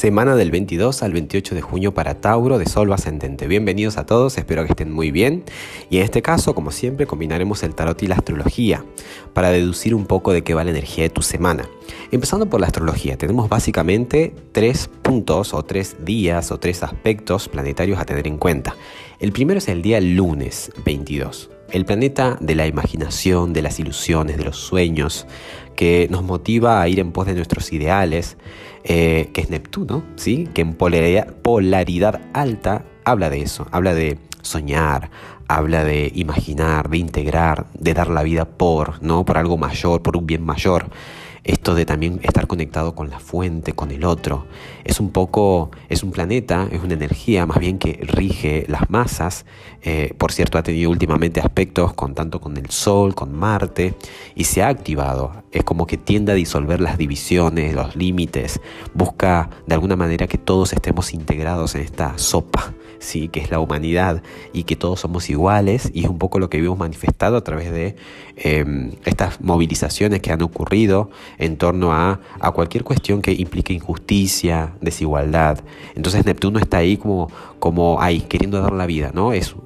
Semana del 22 al 28 de junio para Tauro de Sol ascendente. Bienvenidos a todos, espero que estén muy bien. Y en este caso, como siempre, combinaremos el tarot y la astrología para deducir un poco de qué va la energía de tu semana. Empezando por la astrología, tenemos básicamente tres puntos o tres días o tres aspectos planetarios a tener en cuenta. El primero es el día lunes 22 el planeta de la imaginación, de las ilusiones, de los sueños, que nos motiva a ir en pos de nuestros ideales, eh, que es Neptuno, ¿sí? que en polaridad, polaridad alta habla de eso, habla de soñar, habla de imaginar, de integrar, de dar la vida por, ¿no? por algo mayor, por un bien mayor esto de también estar conectado con la fuente, con el otro. Es un poco, es un planeta, es una energía más bien que rige las masas. Eh, por cierto, ha tenido últimamente aspectos con tanto con el Sol, con Marte, y se ha activado. Es como que tiende a disolver las divisiones, los límites, busca de alguna manera que todos estemos integrados en esta sopa ¿sí? que es la humanidad y que todos somos iguales y es un poco lo que vimos manifestado a través de em, estas movilizaciones que han ocurrido en torno a, a, cualquier cuestión que implique injusticia, desigualdad. Entonces Neptuno está ahí como, como ahí, queriendo dar la vida, ¿no? Es,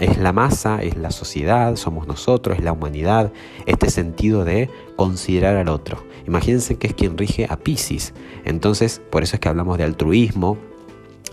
es la masa, es la sociedad, somos nosotros, es la humanidad, este sentido de considerar al otro. Imagínense que es quien rige a Pisces. Entonces, por eso es que hablamos de altruismo,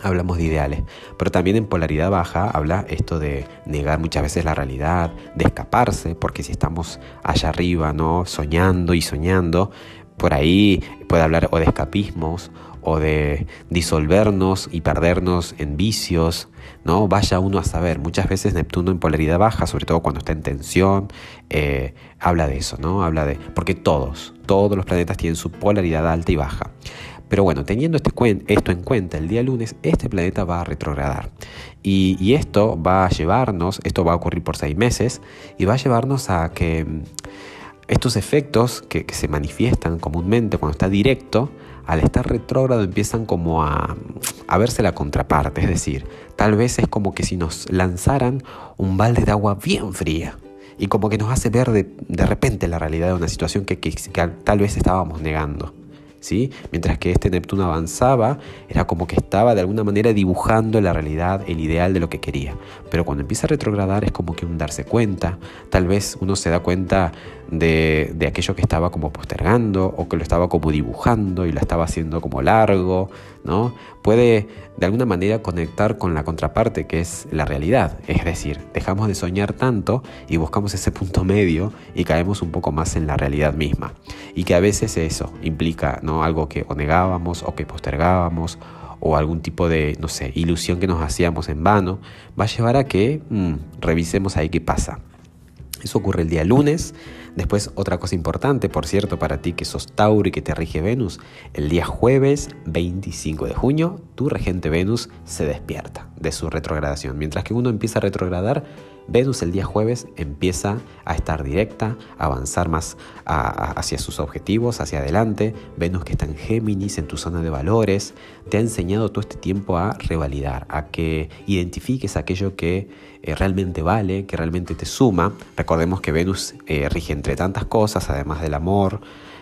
hablamos de ideales, pero también en polaridad baja habla esto de negar muchas veces la realidad, de escaparse, porque si estamos allá arriba, ¿no? Soñando y soñando, por ahí puede hablar o de escapismos o de disolvernos y perdernos en vicios, ¿no? Vaya uno a saber, muchas veces Neptuno en polaridad baja, sobre todo cuando está en tensión, eh, habla de eso, ¿no? Habla de, porque todos, todos los planetas tienen su polaridad alta y baja. Pero bueno, teniendo este esto en cuenta, el día lunes este planeta va a retrogradar. Y, esto va a llevarnos, esto va a ocurrir por seis meses, y va a llevarnos a que mm, estos efectos que, se manifiestan comúnmente cuando está directo, al estar retrógrado empiezan como a, a, verse la contraparte, es decir, tal vez es como que si nos lanzaran un balde de agua bien fría y como que nos hace ver de, repente la realidad de una situación que tal vez estábamos negando. Mientras que este Neptuno avanzaba, era como que estaba de alguna manera dibujando la realidad, el ideal de lo que quería. Pero cuando empieza a retrogradar es como que un darse cuenta, tal vez uno se da cuenta de, de aquello que estaba como postergando o que lo estaba como dibujando y lo estaba haciendo como largo, ¿no? Puede de alguna manera conectar con la contraparte que es la realidad, es decir, dejamos de soñar tanto y buscamos ese punto medio y caemos un poco más en la realidad misma. Y que a veces eso implica ¿no? algo que o negábamos o que postergábamos o algún tipo de, no sé, ilusión que nos hacíamos en vano, va a llevar a que mm, revisemos ahí qué pasa. Eso ocurre el día lunes. Después, otra cosa importante, por cierto, para ti que sos Tauro y que te rige Venus, el día jueves 25 de junio, tu regente Venus se despierta de su retrogradación. Mientras que uno empieza a retrogradar, Venus el día jueves empieza a estar directa, a avanzar más hacia sus objetivos, hacia adelante. Venus que está en Géminis, en tu zona de valores, te ha enseñado todo este tiempo a revalidar, a que identifiques aquello que eh, realmente vale, que realmente te suma. Recordemos que Venus eh, rige entre tantas cosas, además del amor,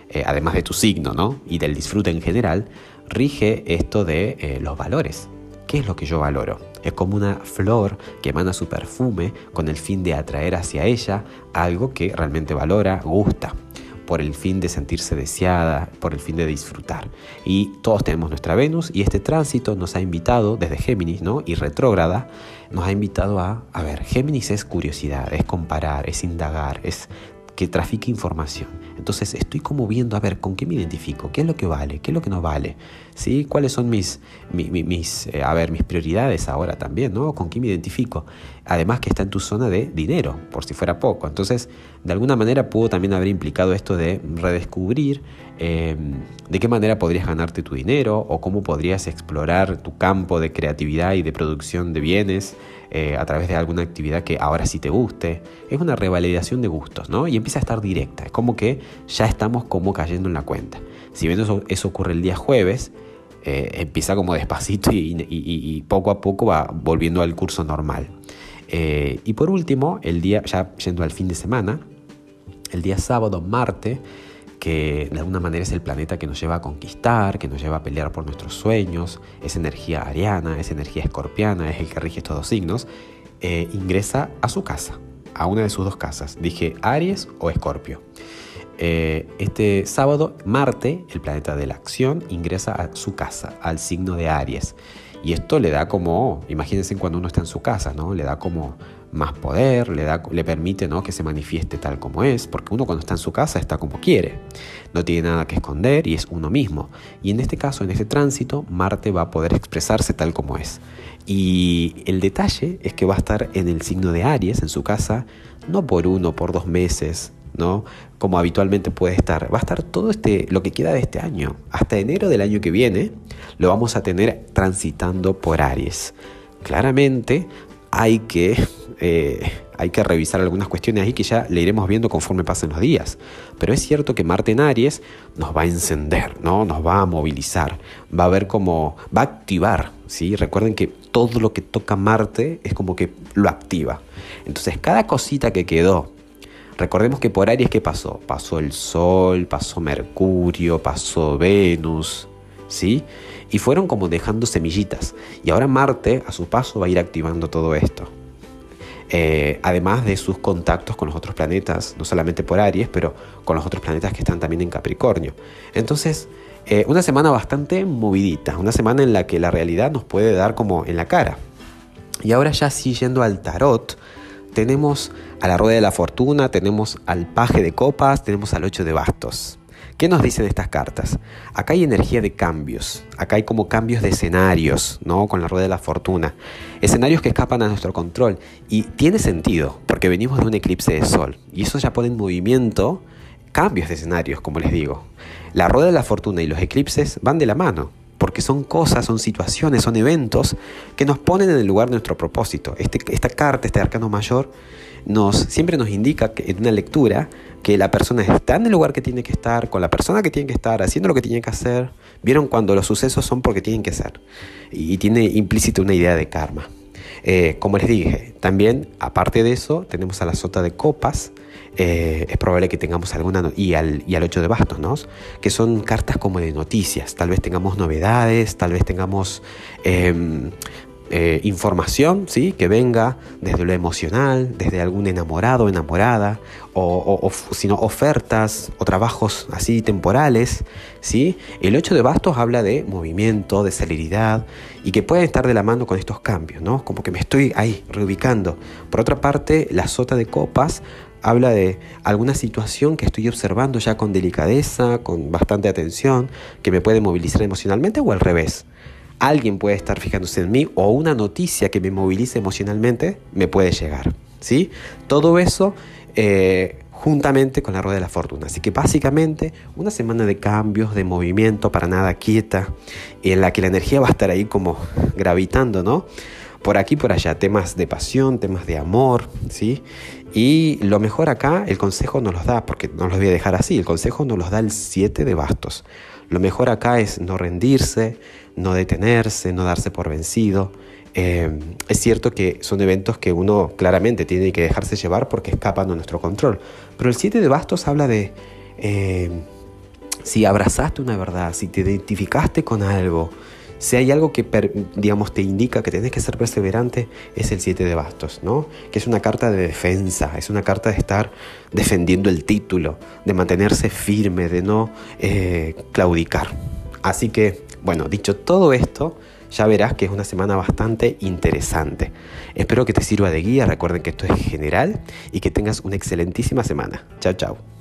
eh, además de tu signo, ¿no? Y del disfrute en general, rige esto de los valores. ¿Qué es lo que yo valoro? Es como una flor que emana su perfume con el fin de atraer hacia ella algo que realmente valora, gusta por el fin de sentirse deseada, por el fin de disfrutar. Y todos tenemos nuestra Venus y este tránsito nos ha invitado desde Géminis, ¿no? Y retrógrada, nos ha invitado a, a ver, Géminis es curiosidad, es comparar, es indagar, es que trafique información. Entonces estoy como viendo, a ver, ¿con qué me identifico? ¿Qué es lo que vale? ¿Qué es lo que no vale? ¿Sí? ¿Cuáles son mis, mis, eh, a ver, mis prioridades ahora también? ¿no? ¿Con qué me identifico? Además que está en tu zona de dinero, por si fuera poco. Entonces, de alguna manera pudo también haber implicado esto de redescubrir em, de qué manera podrías ganarte tu dinero o cómo podrías explorar tu campo de creatividad y de producción de bienes eh, a través de alguna actividad que ahora sí te guste. Es una revalidación de gustos, ¿no? Y empieza a estar directa. Es como que ya estamos como cayendo en la cuenta. Si bien eso, ocurre el día jueves, eh, empieza como despacito y, poco a poco va volviendo al curso normal. Eh, y por último, el día, ya yendo al fin de semana, el día sábado, Marte, que de alguna manera es el planeta que nos lleva a conquistar, que nos lleva a pelear por nuestros sueños, es energía ariana, es energía escorpiana, es el que rige estos dos signos, eh, ingresa a su casa, a una de sus dos casas. Dije Aries o Escorpio. Eh, este sábado, Marte, el planeta de la acción, ingresa a su casa, al signo de Aries. Y esto le da como, imagínense cuando uno está en su casa, ¿no? Le da como más poder, le, da, le permite ¿no? que se manifieste tal como es, porque uno cuando está en su casa está como quiere, no tiene nada que esconder y es uno mismo. Y en este caso, en este tránsito, Marte va a poder expresarse tal como es. Y el detalle es que va a estar en el signo de Aries, en su casa, no por uno, por dos meses, ¿no? Como habitualmente puede estar. Va a estar todo este, lo que queda de este año. Hasta enero del año que viene lo vamos a tener transitando por Aries. Claramente hay que, eh, hay que revisar algunas cuestiones ahí que ya le iremos viendo conforme pasen los días. Pero es cierto que Marte en Aries nos va a encender, ¿no? Nos va a movilizar, va a ver cómo, va a activar, ¿sí? Recuerden que todo lo que toca Marte es como que lo activa. Entonces cada cosita que quedó Recordemos que por Aries, ¿qué pasó? Pasó el Sol, pasó Mercurio, pasó Venus, ¿sí? Y fueron como dejando semillitas. Y ahora Marte, a su paso, va a ir activando todo esto. Eh, además de sus contactos con los otros planetas, no solamente por Aries, pero con los otros planetas que están también en Capricornio. Entonces, eh, una semana bastante movidita, una semana en la que la realidad nos puede dar como en la cara. Y ahora ya sí yendo al tarot, tenemos a la rueda de la fortuna, tenemos al paje de copas, tenemos al ocho de bastos. ¿Qué nos dicen estas cartas? Acá hay energía de cambios, acá hay como cambios de escenarios, ¿no? Con la rueda de la fortuna. Escenarios que escapan a nuestro control. Y tiene sentido, porque venimos de un eclipse de sol. Y eso ya pone en movimiento cambios de escenarios, como les digo. La rueda de la fortuna y los eclipses van de la mano porque son cosas, son situaciones, son eventos que nos ponen en el lugar de nuestro propósito. Este, esta carta, este arcano mayor, siempre nos indica en una lectura que la persona está en el lugar que tiene que estar, con la persona que tiene que estar, haciendo lo que tiene que hacer. Vieron cuando los sucesos son porque tienen que ser. Y, tiene implícito una idea de karma. Eh, como les dije, también, aparte de eso, tenemos a la sota de copas, eh, es probable que tengamos alguna, y al, y al 8 de bastos, ¿no? que son cartas como de noticias, tal vez tengamos novedades, tal vez tengamos em, eh, información ¿sí? que venga desde lo emocional, desde algún enamorado o enamorada, o, sino ofertas o trabajos así temporales. ¿sí? El 8 de bastos habla de movimiento, de celeridad y que puede estar de la mano con estos cambios, ¿no? como que me estoy ahí reubicando. Por otra parte, la sota de copas habla de alguna situación que estoy observando ya con delicadeza, con bastante atención, que me puede movilizar emocionalmente o al revés. Alguien puede estar fijándose en mí o una noticia que me movilice emocionalmente me puede llegar. ¿sí? Todo eso eh, juntamente con la rueda de la fortuna. Así que básicamente una semana de cambios, de movimiento, para nada quieta, en la que la energía va a estar ahí como gravitando, ¿no? por aquí por allá, temas de pasión, temas de amor, ¿sí? Y lo mejor acá, el consejo nos los da, porque no los voy a dejar así, el consejo nos los da el 7 de bastos. Lo mejor acá es no rendirse, no detenerse, no darse por vencido. Eh, es cierto que son eventos que uno claramente tiene que dejarse llevar porque escapan de nuestro control. Pero el 7 de bastos habla de eh, si abrazaste una verdad, si te identificaste con algo, si hay algo que, digamos, te indica que tienes que ser perseverante, es el 7 de bastos, ¿no? Que es una carta de defensa, es una carta de estar defendiendo el título, de mantenerse firme, de no eh, claudicar. Así que, bueno, dicho todo esto, ya verás que es una semana bastante interesante. Espero que te sirva de guía, recuerden que esto es general y que tengas una excelentísima semana. Chao, chao.